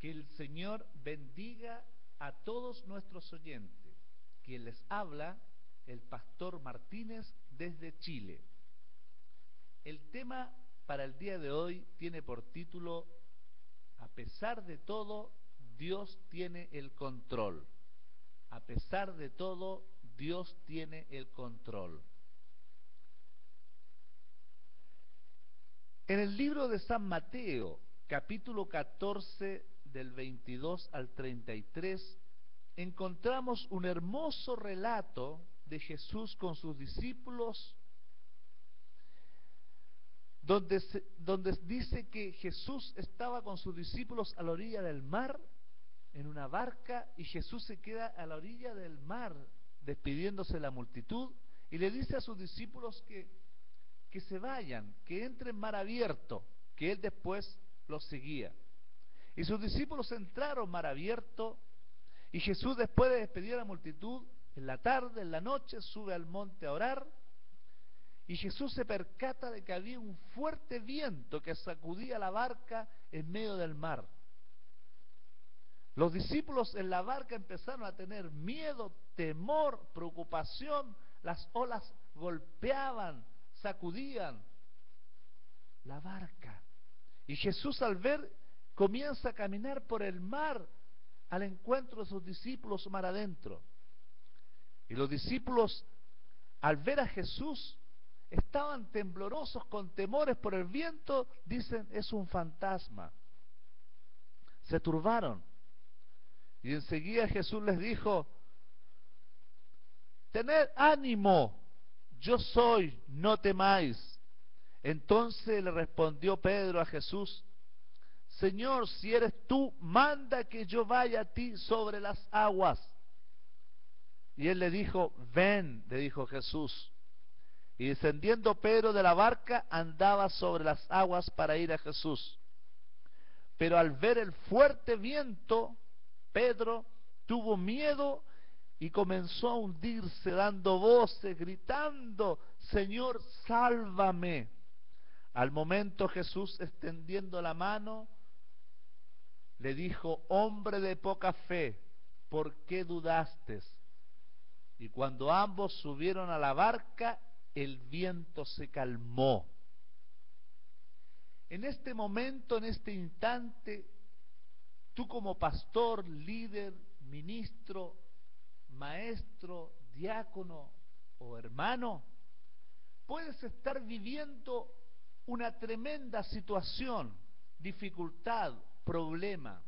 Que el Señor bendiga a todos nuestros oyentes. Quien les habla, el pastor Martínez desde Chile. El tema para el día de hoy tiene por título A pesar de todo, Dios tiene el control. A pesar de todo, Dios tiene el control. En el libro de San Mateo, capítulo 14, del 22 al 33, encontramos un hermoso relato de Jesús con sus discípulos, donde, donde dice que Jesús estaba con sus discípulos a la orilla del mar, en una barca, y Jesús se queda a la orilla del mar, despidiéndose de la multitud, y le dice a sus discípulos que que se vayan, que entren mar abierto, que él después los seguía. Y sus discípulos entraron mar abierto y Jesús después de despedir a la multitud, en la tarde, en la noche, sube al monte a orar y Jesús se percata de que había un fuerte viento que sacudía la barca en medio del mar. Los discípulos en la barca empezaron a tener miedo, temor, preocupación, las olas golpeaban, sacudían la barca. Y Jesús al ver comienza a caminar por el mar al encuentro de sus discípulos mar adentro. Y los discípulos al ver a Jesús estaban temblorosos con temores por el viento, dicen es un fantasma. Se turbaron. Y enseguida Jesús les dijo, tened ánimo, yo soy, no temáis. Entonces le respondió Pedro a Jesús, Señor, si eres tú, manda que yo vaya a ti sobre las aguas. Y él le dijo, ven, le dijo Jesús. Y descendiendo Pedro de la barca, andaba sobre las aguas para ir a Jesús. Pero al ver el fuerte viento, Pedro tuvo miedo y comenzó a hundirse dando voces, gritando, Señor, sálvame. Al momento Jesús extendiendo la mano, le dijo, hombre de poca fe, ¿por qué dudaste? Y cuando ambos subieron a la barca, el viento se calmó. En este momento, en este instante, tú como pastor, líder, ministro, maestro, diácono o hermano, puedes estar viviendo una tremenda situación, dificultad, problema.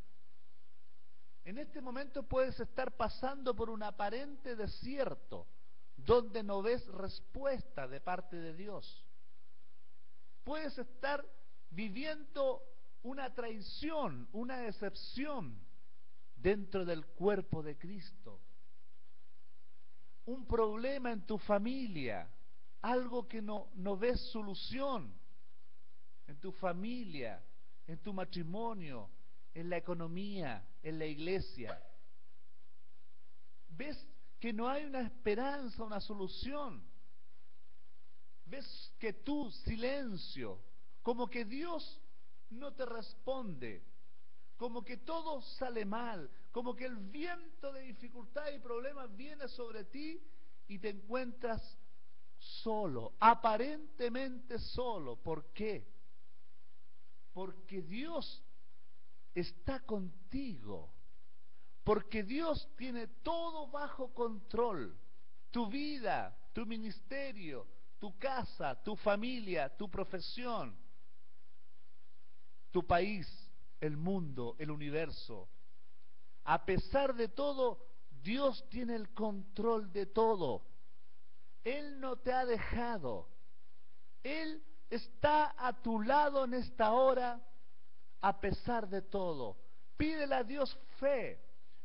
En este momento puedes estar pasando por un aparente desierto donde no ves respuesta de parte de Dios. Puedes estar viviendo una traición, una decepción dentro del cuerpo de Cristo un problema en tu familia, algo que no, no ves solución en tu familia, en tu matrimonio, en la economía, en la iglesia. Ves que no hay una esperanza, una solución. Ves que tu silencio, como que Dios no te responde, como que todo sale mal, como que el viento de dificultad y problemas viene sobre ti y te encuentras solo, aparentemente solo. ¿Por qué? Porque Dios está contigo, porque Dios tiene todo bajo control, tu vida, tu ministerio, tu casa, tu familia, tu profesión, tu país, el mundo, el universo, a pesar de todo, Dios tiene el control de todo. Él no te ha dejado. Él está a tu lado en esta hora a pesar de todo. Pídele a Dios fe.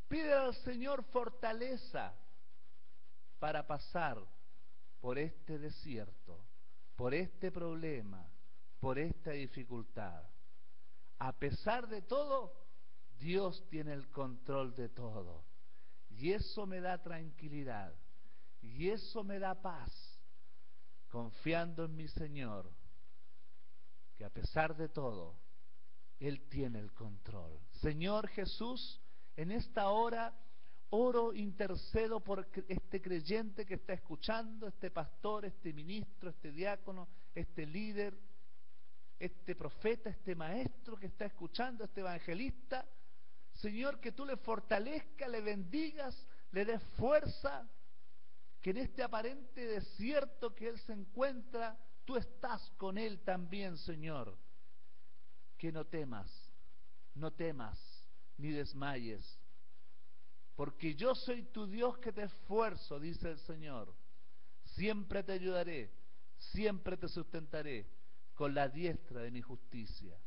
Pídele al Señor fortaleza para pasar por este desierto, por este problema, por esta dificultad. A pesar de todo, Dios tiene el control de todo. Y eso me da tranquilidad. Y eso me da paz. Confiando en mi Señor. Que a pesar de todo, Él tiene el control. Señor Jesús, en esta hora oro, intercedo por este creyente que está escuchando, este pastor, este ministro, este diácono, este líder, este profeta, este maestro que está escuchando, este evangelista. Señor, que tú le fortalezca, le bendigas, le des fuerza, que en este aparente desierto que él se encuentra, tú estás con él también, Señor. Que no temas, no temas, ni desmayes, porque yo soy tu Dios que te esfuerzo, dice el Señor. Siempre te ayudaré, siempre te sustentaré con la diestra de mi justicia.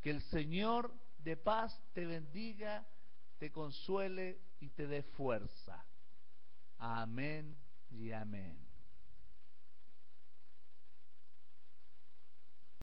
Que el Señor de paz te bendiga, te consuele y te dé fuerza. Amén y amén.